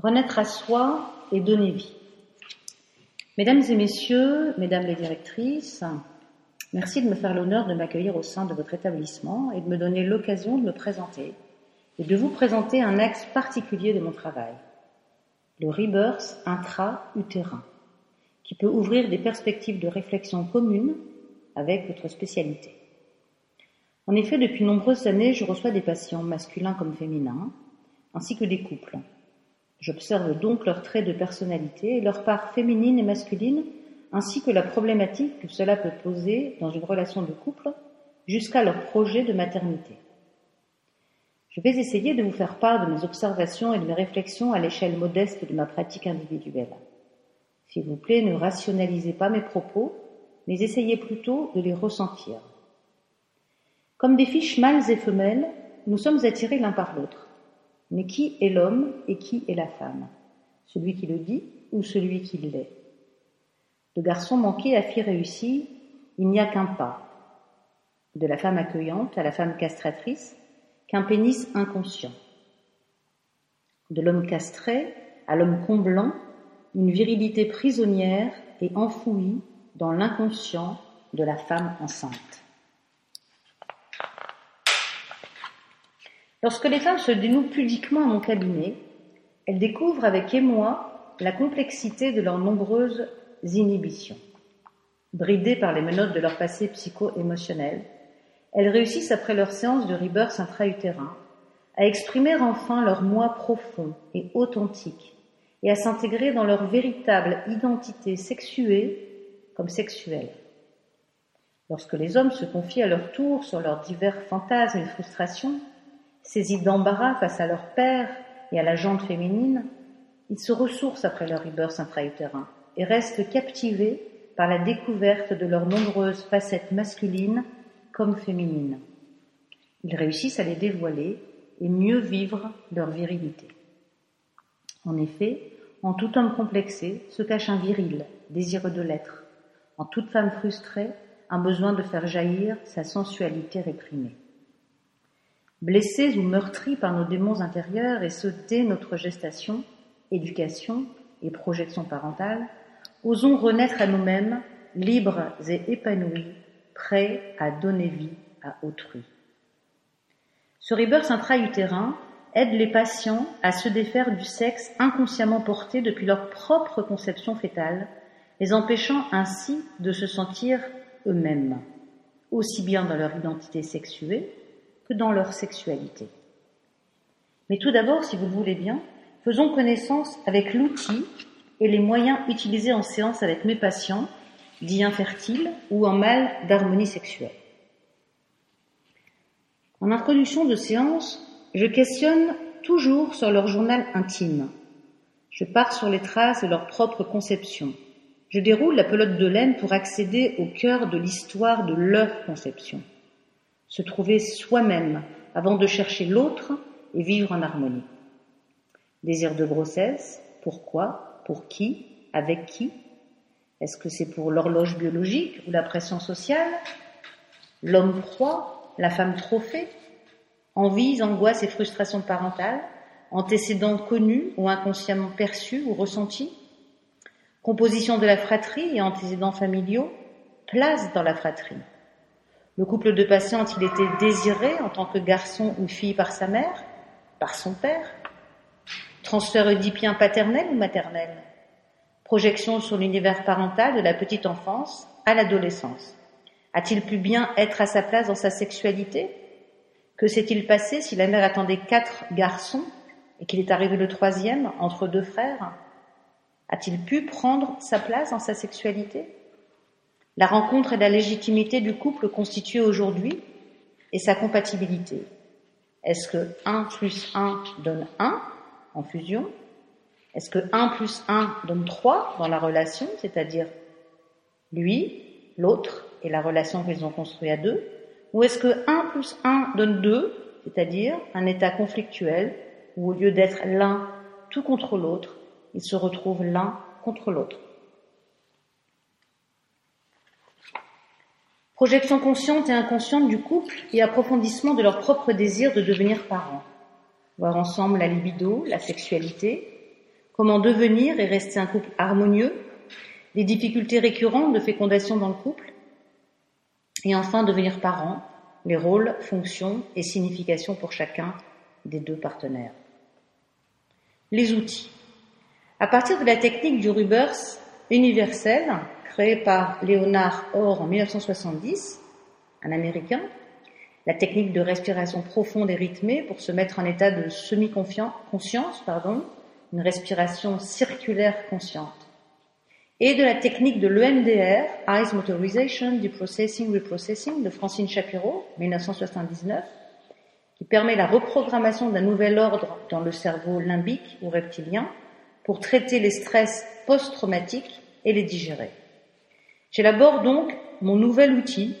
Renaître à soi et donner vie. Mesdames et messieurs, mesdames les directrices, merci de me faire l'honneur de m'accueillir au sein de votre établissement et de me donner l'occasion de me présenter et de vous présenter un axe particulier de mon travail, le rebirth intra-utérin, qui peut ouvrir des perspectives de réflexion communes avec votre spécialité. En effet, depuis nombreuses années, je reçois des patients masculins comme féminins, ainsi que des couples J'observe donc leurs traits de personnalité leur part féminine et masculine, ainsi que la problématique que cela peut poser dans une relation de couple jusqu'à leur projet de maternité. Je vais essayer de vous faire part de mes observations et de mes réflexions à l'échelle modeste de ma pratique individuelle. S'il vous plaît, ne rationalisez pas mes propos, mais essayez plutôt de les ressentir. Comme des fiches mâles et femelles, nous sommes attirés l'un par l'autre. Mais qui est l'homme et qui est la femme? Celui qui le dit ou celui qui l'est? De garçon manqué à fille réussie, il n'y a qu'un pas. De la femme accueillante à la femme castratrice, qu'un pénis inconscient. De l'homme castré à l'homme comblant, une virilité prisonnière et enfouie dans l'inconscient de la femme enceinte. Lorsque les femmes se dénouent pudiquement à mon cabinet, elles découvrent avec émoi la complexité de leurs nombreuses inhibitions. Bridées par les menottes de leur passé psycho-émotionnel, elles réussissent après leur séance de rebirth intra-utérin à exprimer enfin leur moi profond et authentique et à s'intégrer dans leur véritable identité sexuée comme sexuelle. Lorsque les hommes se confient à leur tour sur leurs divers fantasmes et frustrations, Saisis d'embarras face à leur père et à la jante féminine, ils se ressourcent après leur rebirth intra-utérin et restent captivés par la découverte de leurs nombreuses facettes masculines comme féminines. Ils réussissent à les dévoiler et mieux vivre leur virilité. En effet, en tout homme complexé se cache un viril, désireux de l'être, en toute femme frustrée, un besoin de faire jaillir sa sensualité réprimée. Blessés ou meurtris par nos démons intérieurs et ce dès notre gestation, éducation et projection parentale, osons renaître à nous-mêmes, libres et épanouis, prêts à donner vie à autrui. Ce rebirth intra-utérin aide les patients à se défaire du sexe inconsciemment porté depuis leur propre conception fétale, les empêchant ainsi de se sentir eux-mêmes, aussi bien dans leur identité sexuée que dans leur sexualité. Mais tout d'abord, si vous le voulez bien, faisons connaissance avec l'outil et les moyens utilisés en séance avec mes patients, dits infertiles ou en mal d'harmonie sexuelle. En introduction de séance, je questionne toujours sur leur journal intime. Je pars sur les traces de leur propre conception. Je déroule la pelote de laine pour accéder au cœur de l'histoire de leur conception se trouver soi-même avant de chercher l'autre et vivre en harmonie. Désir de grossesse, pourquoi, pour qui, avec qui? Est-ce que c'est pour l'horloge biologique ou la pression sociale? L'homme proie, la femme trophée Envies, angoisses et frustrations parentales Antécédents connus ou inconsciemment perçus ou ressentis? Composition de la fratrie et antécédents familiaux Place dans la fratrie le couple de patients a-t-il été désiré en tant que garçon ou fille par sa mère, par son père. Transfert oedipien paternel ou maternel? Projection sur l'univers parental de la petite enfance à l'adolescence. A-t-il pu bien être à sa place dans sa sexualité? Que s'est-il passé si la mère attendait quatre garçons et qu'il est arrivé le troisième entre deux frères? A-t-il pu prendre sa place dans sa sexualité? La rencontre et la légitimité du couple constitué aujourd'hui et sa compatibilité. Est-ce que 1 plus 1 donne 1 en fusion? Est-ce que 1 plus 1 donne 3 dans la relation, c'est-à-dire lui, l'autre et la relation qu'ils ont construite à deux? Ou est-ce que 1 plus 1 donne 2, c'est-à-dire un état conflictuel où au lieu d'être l'un tout contre l'autre, ils se retrouvent l'un contre l'autre? Projection consciente et inconsciente du couple et approfondissement de leur propre désir de devenir parents. Voir ensemble la libido, la sexualité, comment devenir et rester un couple harmonieux, les difficultés récurrentes de fécondation dans le couple, et enfin devenir parent, les rôles, fonctions et significations pour chacun des deux partenaires. Les outils. À partir de la technique du Rubers universel, créée par Léonard Orr en 1970, un Américain, la technique de respiration profonde et rythmée pour se mettre en état de semi-conscience, pardon, une respiration circulaire consciente, et de la technique de l'EMDR, Eyes Motorization, Deprocessing, Reprocessing, de Francine Shapiro, 1979, qui permet la reprogrammation d'un nouvel ordre dans le cerveau limbique ou reptilien pour traiter les stress post-traumatiques et les digérer. J'élabore donc mon nouvel outil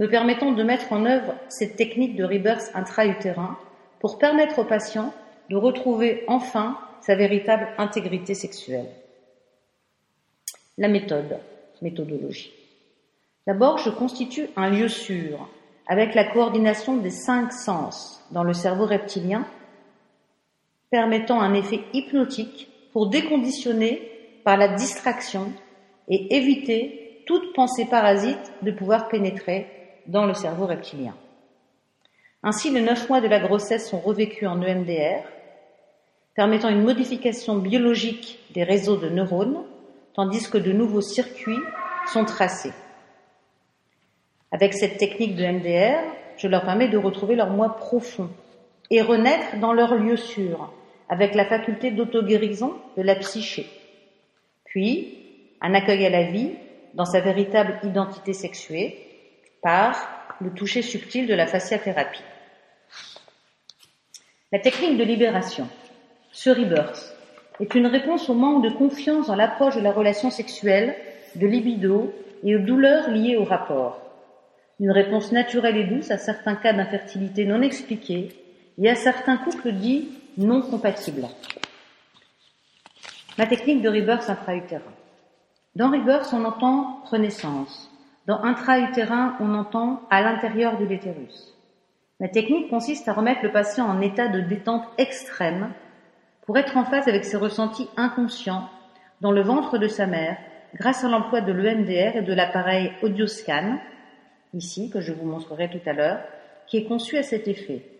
me permettant de mettre en œuvre cette technique de rebirth intra-utérin pour permettre au patient de retrouver enfin sa véritable intégrité sexuelle. La méthode, méthodologie. D'abord, je constitue un lieu sûr avec la coordination des cinq sens dans le cerveau reptilien, permettant un effet hypnotique pour déconditionner par la distraction et éviter toute pensée parasite de pouvoir pénétrer dans le cerveau reptilien. Ainsi, les neuf mois de la grossesse sont revécus en EMDR, permettant une modification biologique des réseaux de neurones, tandis que de nouveaux circuits sont tracés. Avec cette technique de MDR, je leur permets de retrouver leur moi profond et renaître dans leur lieu sûr, avec la faculté d'auto-guérison de la psyché. Puis, un accueil à la vie dans sa véritable identité sexuée, par le toucher subtil de la fasciathérapie. La technique de libération, ce rebirth, est une réponse au manque de confiance dans l'approche de la relation sexuelle, de libido et aux douleurs liées au rapport. Une réponse naturelle et douce à certains cas d'infertilité non expliqués et à certains couples dits non compatibles. Ma technique de rebirth intra-utérin. Dans rebirth, on entend renaissance, dans intra-utérin, on entend à l'intérieur de l'utérus. La technique consiste à remettre le patient en état de détente extrême pour être en phase avec ses ressentis inconscients dans le ventre de sa mère grâce à l'emploi de l'EMDR et de l'appareil AudioScan, ici, que je vous montrerai tout à l'heure, qui est conçu à cet effet.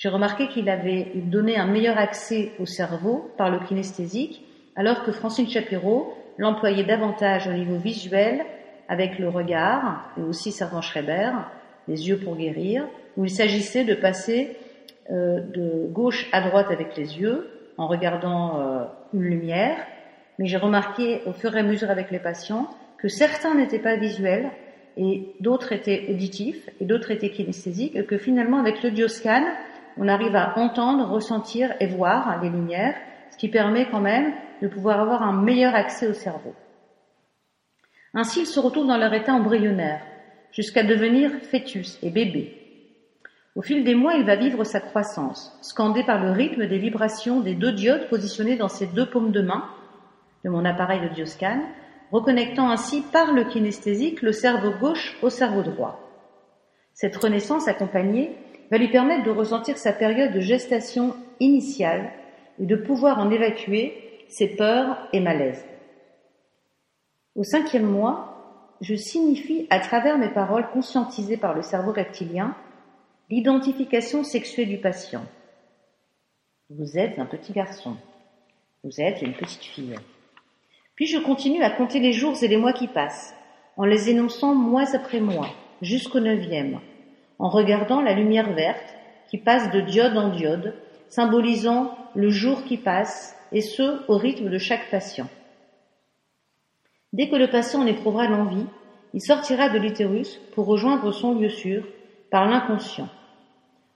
J'ai remarqué qu'il avait donné un meilleur accès au cerveau par le kinesthésique, alors que Francine Shapiro l'employait davantage au niveau visuel avec le regard, et aussi Servan Schreiber, les yeux pour guérir, où il s'agissait de passer euh, de gauche à droite avec les yeux, en regardant euh, une lumière, mais j'ai remarqué au fur et à mesure avec les patients que certains n'étaient pas visuels, et d'autres étaient auditifs, et d'autres étaient kinesthésiques, et que finalement avec le dioscan, on arrive à entendre, ressentir et voir les lumières, ce qui permet quand même de pouvoir avoir un meilleur accès au cerveau. Ainsi, ils se retrouvent dans leur état embryonnaire, jusqu'à devenir fœtus et bébé. Au fil des mois, il va vivre sa croissance, scandé par le rythme des vibrations des deux diodes positionnés dans ses deux paumes de main de mon appareil de dioscan, reconnectant ainsi par le kinesthésique le cerveau gauche au cerveau droit. Cette renaissance accompagnée va lui permettre de ressentir sa période de gestation initiale et de pouvoir en évacuer ses peurs et malaises. Au cinquième mois, je signifie à travers mes paroles conscientisées par le cerveau reptilien l'identification sexuée du patient. Vous êtes un petit garçon. Vous êtes une petite fille. Puis je continue à compter les jours et les mois qui passent, en les énonçant mois après mois, jusqu'au neuvième, en regardant la lumière verte qui passe de diode en diode, symbolisant le jour qui passe, et ce, au rythme de chaque patient. Dès que le patient en éprouvera l'envie, il sortira de l'utérus pour rejoindre son lieu sûr par l'inconscient,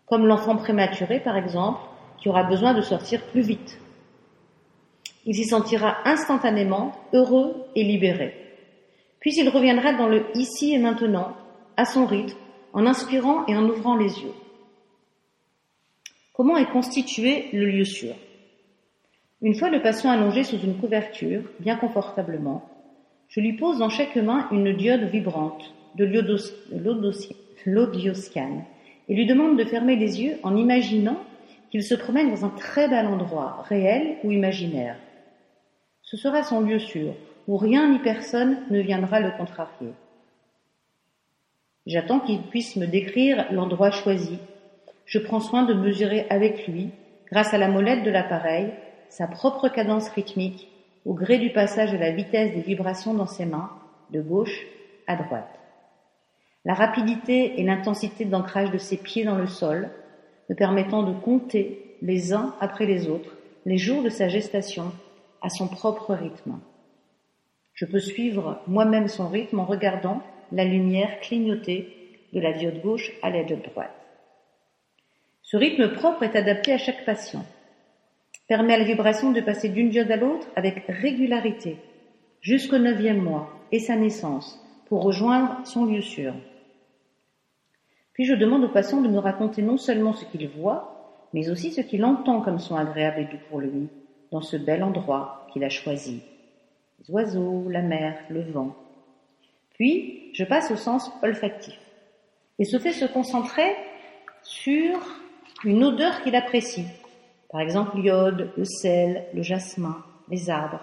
comme l'enfant prématuré par exemple, qui aura besoin de sortir plus vite. Il s'y sentira instantanément heureux et libéré. Puis il reviendra dans le ici et maintenant, à son rythme, en inspirant et en ouvrant les yeux. Comment est constitué le lieu sûr? Une fois le patient allongé sous une couverture, bien confortablement, je lui pose dans chaque main une diode vibrante de l'audioscan et lui demande de fermer les yeux en imaginant qu'il se promène dans un très bel endroit, réel ou imaginaire. Ce sera son lieu sûr, où rien ni personne ne viendra le contrarier. J'attends qu'il puisse me décrire l'endroit choisi. Je prends soin de mesurer avec lui, grâce à la molette de l'appareil, sa propre cadence rythmique, au gré du passage de la vitesse des vibrations dans ses mains, de gauche à droite. La rapidité et l'intensité d'ancrage de ses pieds dans le sol, me permettant de compter les uns après les autres les jours de sa gestation à son propre rythme. Je peux suivre moi-même son rythme en regardant la lumière clignoter de la diode gauche à la diode droite. Ce rythme propre est adapté à chaque patient, permet à la vibration de passer d'une diode à l'autre avec régularité, jusqu'au neuvième mois et sa naissance, pour rejoindre son lieu sûr. Puis je demande au patient de me raconter non seulement ce qu'il voit, mais aussi ce qu'il entend comme son agréable et doux pour lui, dans ce bel endroit qu'il a choisi. Les oiseaux, la mer, le vent. Puis, je passe au sens olfactif et se fait se concentrer sur une odeur qu'il apprécie. Par exemple, l'iode, le sel, le jasmin, les arbres.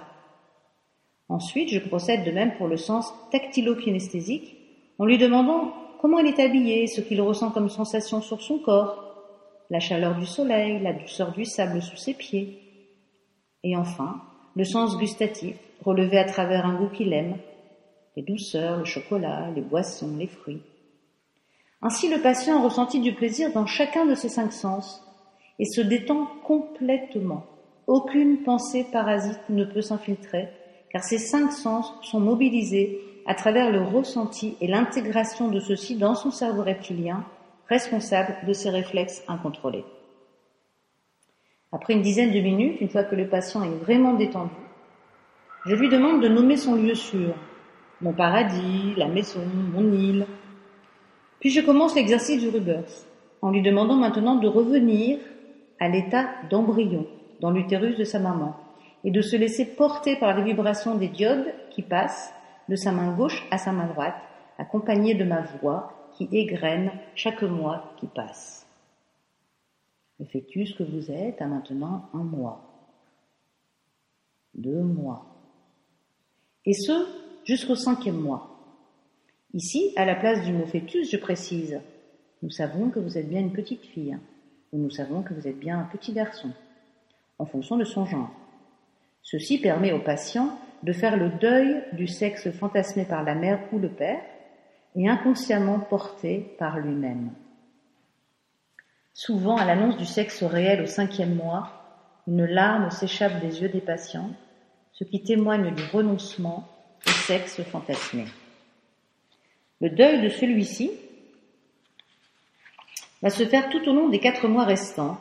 Ensuite, je procède de même pour le sens tactilo-kinesthésique en lui demandant comment il est habillé, ce qu'il ressent comme sensation sur son corps, la chaleur du soleil, la douceur du sable sous ses pieds. Et enfin, le sens gustatif, relevé à travers un goût qu'il aime, les douceurs, le chocolat, les boissons, les fruits. Ainsi le patient ressentit du plaisir dans chacun de ses cinq sens et se détend complètement. Aucune pensée parasite ne peut s'infiltrer car ces cinq sens sont mobilisés à travers le ressenti et l'intégration de ceux-ci dans son cerveau reptilien, responsable de ses réflexes incontrôlés. Après une dizaine de minutes, une fois que le patient est vraiment détendu, je lui demande de nommer son lieu sûr, mon paradis, la maison, mon île. Puis je commence l'exercice du Rubers, en lui demandant maintenant de revenir à l'état d'embryon dans l'utérus de sa maman et de se laisser porter par les vibrations des diodes qui passent de sa main gauche à sa main droite, accompagnée de ma voix qui égrène chaque mois qui passe. Le fœtus que vous êtes a maintenant un mois, deux mois, et ce, jusqu'au cinquième mois. Ici, à la place du mot fœtus, je précise, nous savons que vous êtes bien une petite fille, ou nous savons que vous êtes bien un petit garçon, en fonction de son genre. Ceci permet au patient de faire le deuil du sexe fantasmé par la mère ou le père et inconsciemment porté par lui-même. Souvent, à l'annonce du sexe réel au cinquième mois, une larme s'échappe des yeux des patients, ce qui témoigne du renoncement au sexe fantasmé. Le deuil de celui-ci va se faire tout au long des quatre mois restants,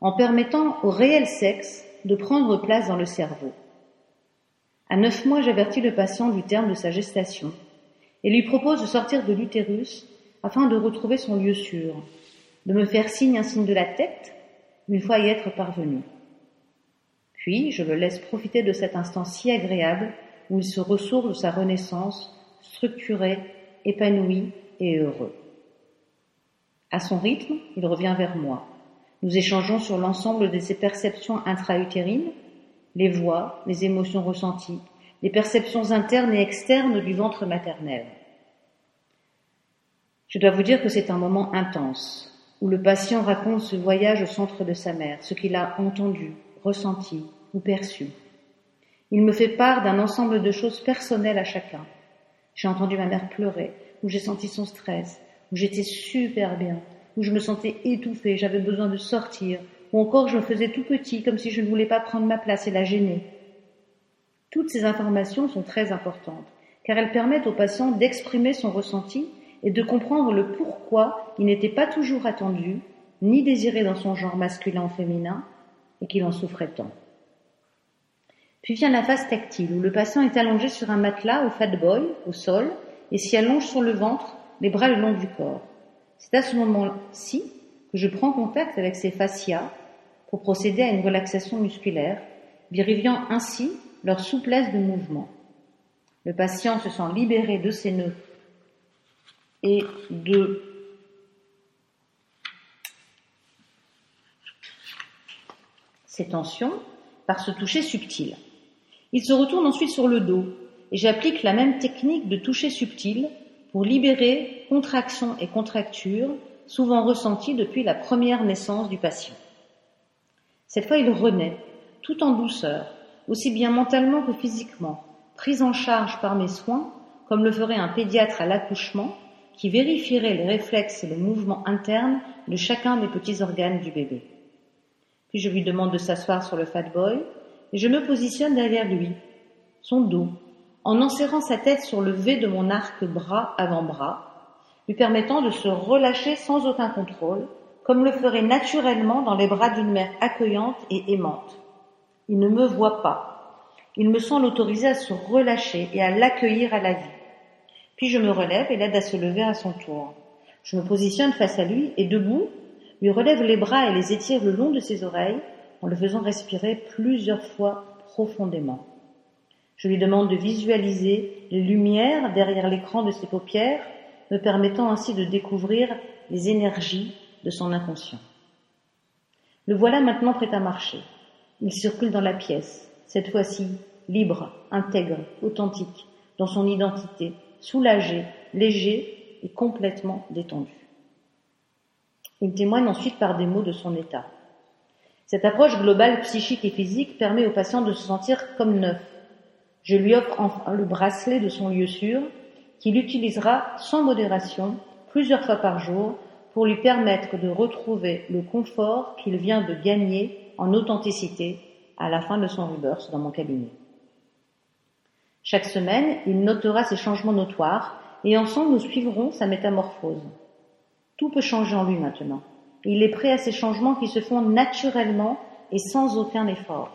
en permettant au réel sexe de prendre place dans le cerveau. À neuf mois, j'avertis le patient du terme de sa gestation et lui propose de sortir de l'utérus afin de retrouver son lieu sûr, de me faire signe un signe de la tête une fois y être parvenu. Puis, je le laisse profiter de cet instant si agréable où il se ressource de sa renaissance, structuré, épanoui et heureux. À son rythme, il revient vers moi. Nous échangeons sur l'ensemble de ses perceptions intra-utérines, les voix, les émotions ressenties, les perceptions internes et externes du ventre maternel. Je dois vous dire que c'est un moment intense, où le patient raconte ce voyage au centre de sa mère, ce qu'il a entendu, ressenti ou perçu. Il me fait part d'un ensemble de choses personnelles à chacun. J'ai entendu ma mère pleurer, où j'ai senti son stress, où j'étais super bien, où je me sentais étouffée, j'avais besoin de sortir, ou encore je me faisais tout petit, comme si je ne voulais pas prendre ma place et la gêner. Toutes ces informations sont très importantes, car elles permettent au patient d'exprimer son ressenti et de comprendre le pourquoi il n'était pas toujours attendu, ni désiré dans son genre masculin ou féminin, et qu'il en souffrait tant. Puis vient la phase tactile, où le patient est allongé sur un matelas au fat boy, au sol, et s'y allonge sur le ventre, les bras le long du corps. C'est à ce moment-ci que je prends contact avec ses fascias pour procéder à une relaxation musculaire, vérifiant ainsi leur souplesse de mouvement. Le patient se sent libéré de ses nœuds et de ses tensions par ce toucher subtil. Il se retourne ensuite sur le dos et j'applique la même technique de toucher subtil pour libérer contraction et contracture souvent ressenties depuis la première naissance du patient. Cette fois, il renaît, tout en douceur, aussi bien mentalement que physiquement, pris en charge par mes soins, comme le ferait un pédiatre à l'accouchement, qui vérifierait les réflexes et le mouvement interne de chacun des petits organes du bébé. Puis je lui demande de s'asseoir sur le fat boy et je me positionne derrière lui, son dos, en enserrant sa tête sur le V de mon arc bras avant-bras, lui permettant de se relâcher sans aucun contrôle, comme le ferait naturellement dans les bras d'une mère accueillante et aimante. Il ne me voit pas. Il me sent l'autoriser à se relâcher et à l'accueillir à la vie. Puis je me relève et l'aide à se lever à son tour. Je me positionne face à lui et debout, lui relève les bras et les étire le long de ses oreilles en le faisant respirer plusieurs fois profondément. Je lui demande de visualiser les lumières derrière l'écran de ses paupières, me permettant ainsi de découvrir les énergies de son inconscient. Le voilà maintenant prêt à marcher. Il circule dans la pièce, cette fois-ci libre, intègre, authentique, dans son identité, soulagé, léger et complètement détendu. Il témoigne ensuite par des mots de son état. Cette approche globale psychique et physique permet au patient de se sentir comme neuf. Je lui offre enfin le bracelet de son lieu sûr, qu'il utilisera sans modération plusieurs fois par jour pour lui permettre de retrouver le confort qu'il vient de gagner en authenticité à la fin de son rebirth dans mon cabinet. Chaque semaine, il notera ces changements notoires et ensemble nous suivrons sa métamorphose. Tout peut changer en lui maintenant. Il est prêt à ces changements qui se font naturellement et sans aucun effort.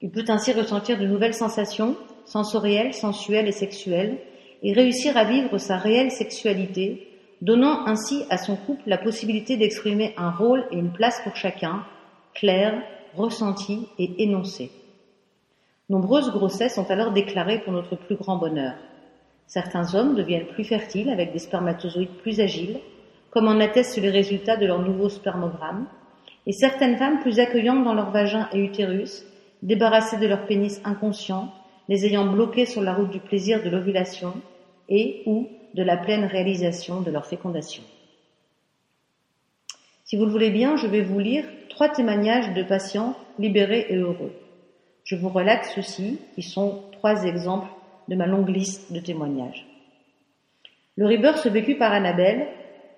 Il peut ainsi ressentir de nouvelles sensations sensorielles, sensuelles et sexuelles et réussir à vivre sa réelle sexualité donnant ainsi à son couple la possibilité d'exprimer un rôle et une place pour chacun, clair, ressenti et énoncé. Nombreuses grossesses sont alors déclarées pour notre plus grand bonheur. Certains hommes deviennent plus fertiles avec des spermatozoïdes plus agiles, comme en attestent les résultats de leur nouveau spermogramme, et certaines femmes plus accueillantes dans leur vagin et utérus, débarrassées de leur pénis inconscient, les ayant bloqués sur la route du plaisir de l'ovulation et ou de la pleine réalisation de leur fécondation. Si vous le voulez bien, je vais vous lire trois témoignages de patients libérés et heureux. Je vous relate ceux-ci, qui sont trois exemples de ma longue liste de témoignages. Le rebirth se vécut par Annabelle,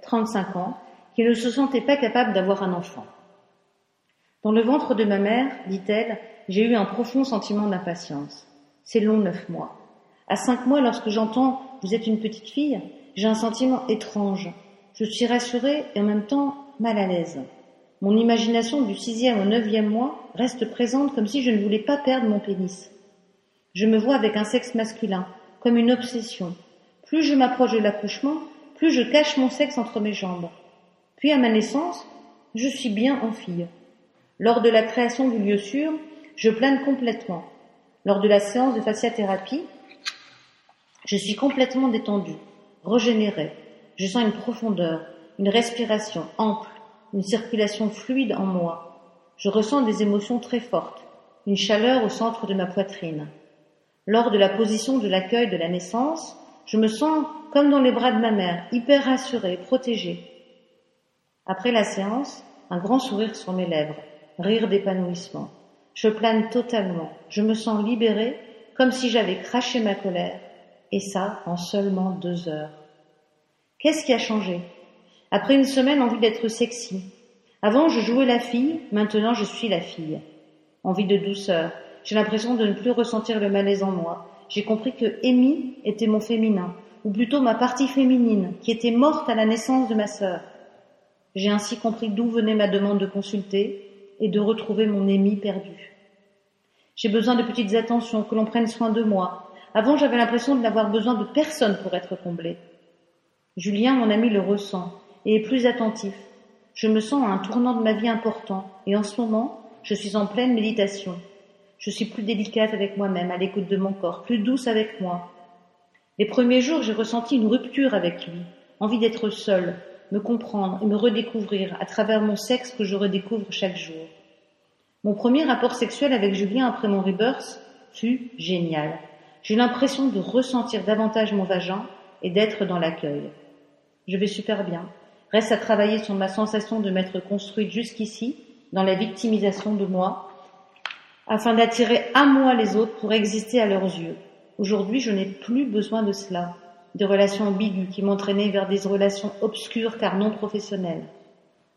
35 ans, qui ne se sentait pas capable d'avoir un enfant. Dans le ventre de ma mère, dit-elle, j'ai eu un profond sentiment d'impatience. C'est long neuf mois. À cinq mois, lorsque j'entends vous êtes une petite fille, j'ai un sentiment étrange. Je suis rassurée et en même temps mal à l'aise. Mon imagination du sixième au neuvième mois reste présente comme si je ne voulais pas perdre mon pénis. Je me vois avec un sexe masculin, comme une obsession. Plus je m'approche de l'accouchement, plus je cache mon sexe entre mes jambes. Puis à ma naissance, je suis bien en fille. Lors de la création du lieu sûr, je plane complètement. Lors de la séance de fasciathérapie, je suis complètement détendue, régénérée. Je sens une profondeur, une respiration ample, une circulation fluide en moi. Je ressens des émotions très fortes, une chaleur au centre de ma poitrine. Lors de la position de l'accueil de la naissance, je me sens comme dans les bras de ma mère, hyper rassurée, protégée. Après la séance, un grand sourire sur mes lèvres, rire d'épanouissement. Je plane totalement, je me sens libérée, comme si j'avais craché ma colère, et ça en seulement deux heures. Qu'est-ce qui a changé? Après une semaine, envie d'être sexy. Avant, je jouais la fille, maintenant je suis la fille. Envie de douceur. J'ai l'impression de ne plus ressentir le malaise en moi. J'ai compris que Amy était mon féminin, ou plutôt ma partie féminine, qui était morte à la naissance de ma sœur. J'ai ainsi compris d'où venait ma demande de consulter et de retrouver mon Amy perdu. J'ai besoin de petites attentions, que l'on prenne soin de moi, avant, j'avais l'impression de n'avoir besoin de personne pour être comblé. Julien, mon ami, le ressent et est plus attentif. Je me sens à un tournant de ma vie important et en ce moment, je suis en pleine méditation. Je suis plus délicate avec moi-même, à l'écoute de mon corps, plus douce avec moi. Les premiers jours, j'ai ressenti une rupture avec lui, envie d'être seule, me comprendre et me redécouvrir à travers mon sexe que je redécouvre chaque jour. Mon premier rapport sexuel avec Julien après mon rebirth fut génial. J'ai l'impression de ressentir davantage mon vagin et d'être dans l'accueil. Je vais super bien. Reste à travailler sur ma sensation de m'être construite jusqu'ici dans la victimisation de moi, afin d'attirer à moi les autres pour exister à leurs yeux. Aujourd'hui, je n'ai plus besoin de cela, des relations ambiguës qui m'entraînaient vers des relations obscures car non professionnelles.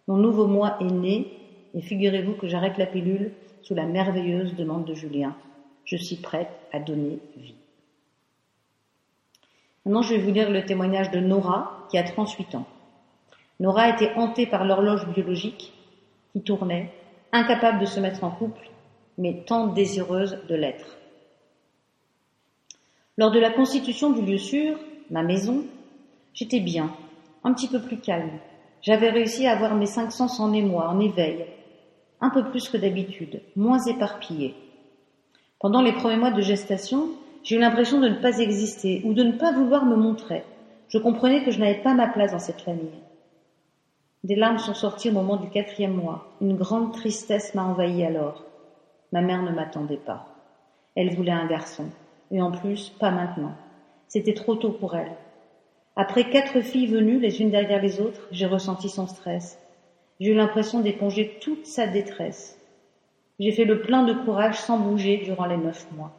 Mon nouveau moi est né, et figurez-vous que j'arrête la pilule sous la merveilleuse demande de Julien. Je suis prête à donner vie. Maintenant, je vais vous lire le témoignage de Nora, qui a 38 ans. Nora était hantée par l'horloge biologique qui tournait, incapable de se mettre en couple, mais tant désireuse de l'être. Lors de la constitution du lieu sûr, ma maison, j'étais bien, un petit peu plus calme. J'avais réussi à avoir mes cinq sens en émoi, en éveil, un peu plus que d'habitude, moins éparpillé. Pendant les premiers mois de gestation, j'ai eu l'impression de ne pas exister ou de ne pas vouloir me montrer. Je comprenais que je n'avais pas ma place dans cette famille. Des larmes sont sorties au moment du quatrième mois. Une grande tristesse m'a envahi alors. Ma mère ne m'attendait pas. Elle voulait un garçon. Et en plus, pas maintenant. C'était trop tôt pour elle. Après quatre filles venues les unes derrière les autres, j'ai ressenti son stress. J'ai eu l'impression d'éponger toute sa détresse. J'ai fait le plein de courage sans bouger durant les neuf mois.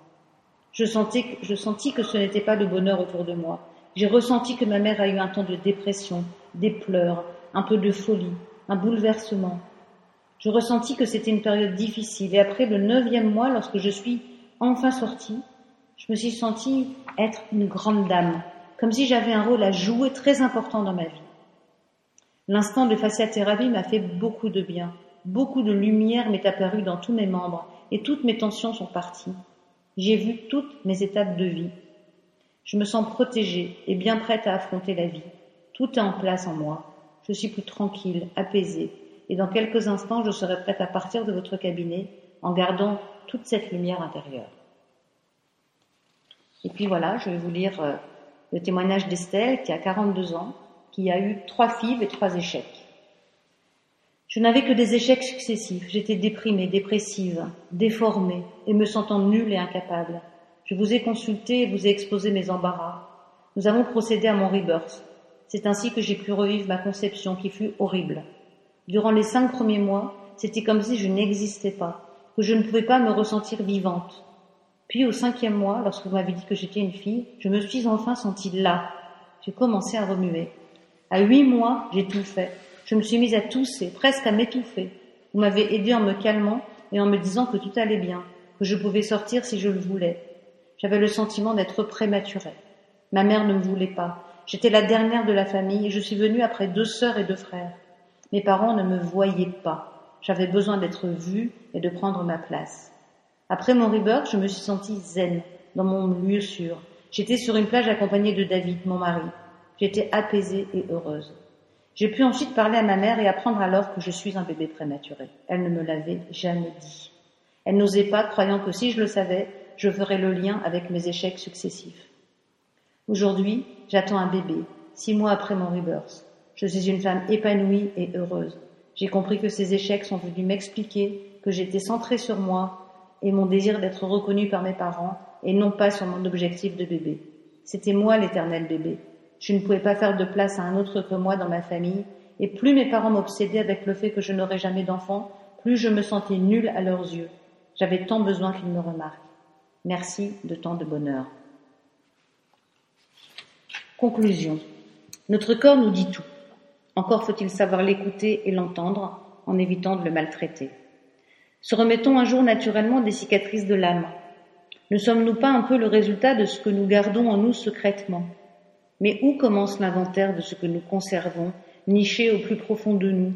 Je, sentis, que ce n'était pas le bonheur autour de moi. J'ai ressenti que ma mère a eu un temps de dépression, des pleurs, un peu de folie, un bouleversement. Je ressentis que c'était une période difficile et après le neuvième mois, lorsque je suis enfin sortie, je me suis sentie être une grande dame, comme si j'avais un rôle à jouer très important dans ma vie. L'instant de fasciathérapie m'a fait beaucoup de bien. Beaucoup de lumière m'est apparue dans tous mes membres et toutes mes tensions sont parties. J'ai vu toutes mes étapes de vie. Je me sens protégée et bien prête à affronter la vie. Tout est en place en moi. Je suis plus tranquille, apaisée, et dans quelques instants je serai prête à partir de votre cabinet en gardant toute cette lumière intérieure. Et puis voilà, je vais vous lire euh, le témoignage d'Estelle qui a 42 ans, qui a eu trois filles et trois échecs. Je n'avais que des échecs successifs. J'étais déprimée, dépressive, déformée et me sentant nulle et incapable. Je vous ai consulté et vous ai exposé mes embarras. Nous avons procédé à mon rebirth. C'est ainsi que j'ai pu revivre ma conception qui fut horrible. Durant les cinq premiers mois, c'était comme si je n'existais pas, que je ne pouvais pas me ressentir vivante. Puis au cinquième mois, lorsque vous m'avez dit que j'étais une fille, je me suis enfin sentie là. J'ai commencé à remuer. À huit mois, j'ai tout fait. Je me suis mise à tousser, presque à m'étouffer. Vous m'avez aidé en me calmant et en me disant que tout allait bien, que je pouvais sortir si je le voulais. J'avais le sentiment d'être prématurée. Ma mère ne me voulait pas. J'étais la dernière de la famille et je suis venue après deux sœurs et deux frères. Mes parents ne me voyaient pas. J'avais besoin d'être vue et de prendre ma place. Après mon rebirth, je me suis sentie zen, dans mon lieu sûr. J'étais sur une plage accompagnée de David, mon mari. J'étais apaisée et heureuse. J'ai pu ensuite parler à ma mère et apprendre alors que je suis un bébé prématuré. Elle ne me l'avait jamais dit. Elle n'osait pas, croyant que si je le savais, je ferais le lien avec mes échecs successifs. Aujourd'hui, j'attends un bébé, six mois après mon rebirth. Je suis une femme épanouie et heureuse. J'ai compris que ces échecs sont venus m'expliquer que j'étais centrée sur moi et mon désir d'être reconnue par mes parents et non pas sur mon objectif de bébé. C'était moi l'éternel bébé. Je ne pouvais pas faire de place à un autre que moi dans ma famille, et plus mes parents m'obsédaient avec le fait que je n'aurais jamais d'enfant, plus je me sentais nulle à leurs yeux. J'avais tant besoin qu'ils me remarquent. Merci de tant de bonheur. Conclusion. Notre corps nous dit tout. Encore faut-il savoir l'écouter et l'entendre en évitant de le maltraiter. Se remettons un jour naturellement des cicatrices de l'âme. Ne sommes-nous pas un peu le résultat de ce que nous gardons en nous secrètement? Mais où commence l'inventaire de ce que nous conservons, niché au plus profond de nous,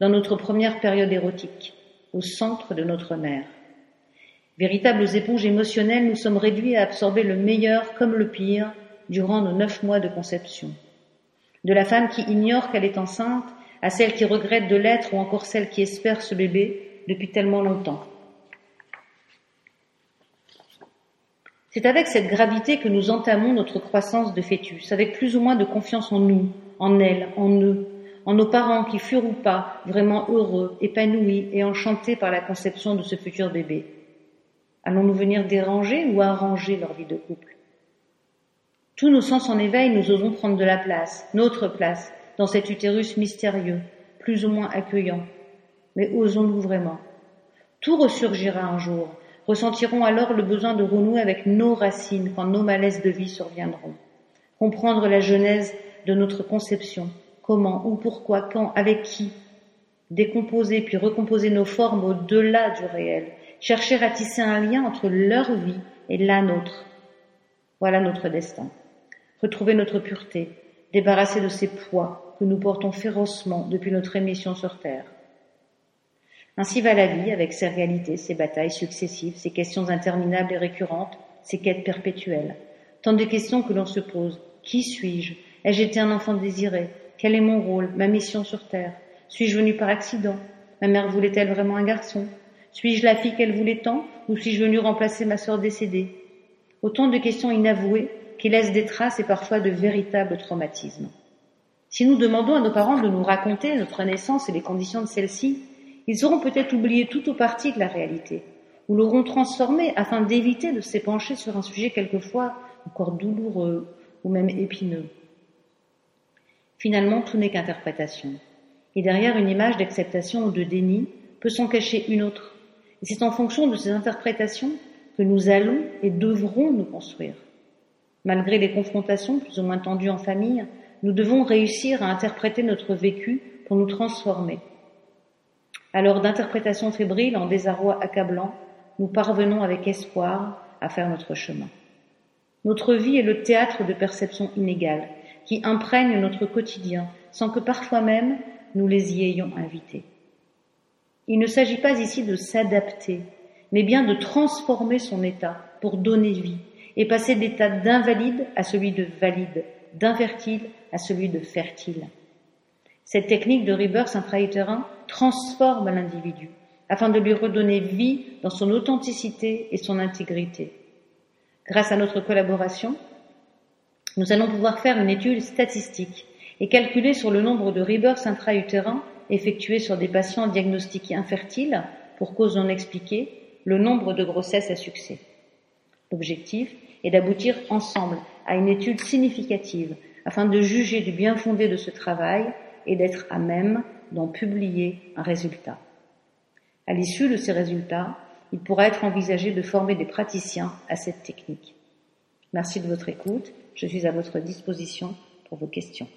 dans notre première période érotique, au centre de notre mère Véritables éponges émotionnelles, nous sommes réduits à absorber le meilleur comme le pire durant nos neuf mois de conception. De la femme qui ignore qu'elle est enceinte à celle qui regrette de l'être ou encore celle qui espère ce bébé depuis tellement longtemps. C'est avec cette gravité que nous entamons notre croissance de fœtus, avec plus ou moins de confiance en nous, en elle, en eux, en nos parents qui furent ou pas vraiment heureux, épanouis et enchantés par la conception de ce futur bébé Allons-nous venir déranger ou arranger leur vie de couple? Tous nos sens en éveil, nous osons prendre de la place, notre place, dans cet utérus mystérieux, plus ou moins accueillant. Mais osons-nous vraiment? Tout ressurgira un jour, ressentirons alors le besoin de renouer avec nos racines quand nos malaises de vie surviendront. Comprendre la genèse de notre conception, comment, où, pourquoi, quand, avec qui. Décomposer puis recomposer nos formes au-delà du réel, chercher à tisser un lien entre leur vie et la nôtre. Voilà notre destin. Retrouver notre pureté, débarrasser de ces poids que nous portons férocement depuis notre émission sur Terre. Ainsi va la vie avec ses réalités, ses batailles successives, ses questions interminables et récurrentes, ses quêtes perpétuelles. Tant de questions que l'on se pose. Qui suis-je? Ai-je été un enfant désiré? Quel est mon rôle, ma mission sur Terre? Suis-je venu par accident? Ma mère voulait-elle vraiment un garçon? Suis-je la fille qu'elle voulait tant, ou suis-je venue remplacer ma sœur décédée? Autant de questions inavouées qui laissent des traces et parfois de véritables traumatismes. Si nous demandons à nos parents de nous raconter notre naissance et les conditions de celle-ci, ils auront peut-être oublié tout au parti de la réalité, ou l'auront transformée afin d'éviter de s'épancher sur un sujet quelquefois encore douloureux ou même épineux. Finalement, tout n'est qu'interprétation. Et derrière une image d'acceptation ou de déni peut s'en cacher une autre, et c'est en fonction de ces interprétations que nous allons et devrons nous construire. Malgré les confrontations plus ou moins tendues en famille, nous devons réussir à interpréter notre vécu pour nous transformer. Alors d'interprétation fébrile en désarroi accablant, nous parvenons avec espoir à faire notre chemin. Notre vie est le théâtre de perceptions inégales qui imprègnent notre quotidien sans que parfois même nous les y ayons invités. Il ne s'agit pas ici de s'adapter, mais bien de transformer son état pour donner vie et passer d'état d'invalide à celui de valide, d'infertile à celui de fertile. Cette technique de rebirth intra-utérin transforme l'individu afin de lui redonner vie dans son authenticité et son intégrité. Grâce à notre collaboration, nous allons pouvoir faire une étude statistique et calculer sur le nombre de rebirths intra-utérins effectué sur des patients diagnostiqués infertiles pour cause non expliquée le nombre de grossesses à succès. L'objectif est d'aboutir ensemble à une étude significative afin de juger du bien fondé de ce travail et d'être à même d'en publier un résultat. À l'issue de ces résultats, il pourra être envisagé de former des praticiens à cette technique. Merci de votre écoute. Je suis à votre disposition pour vos questions.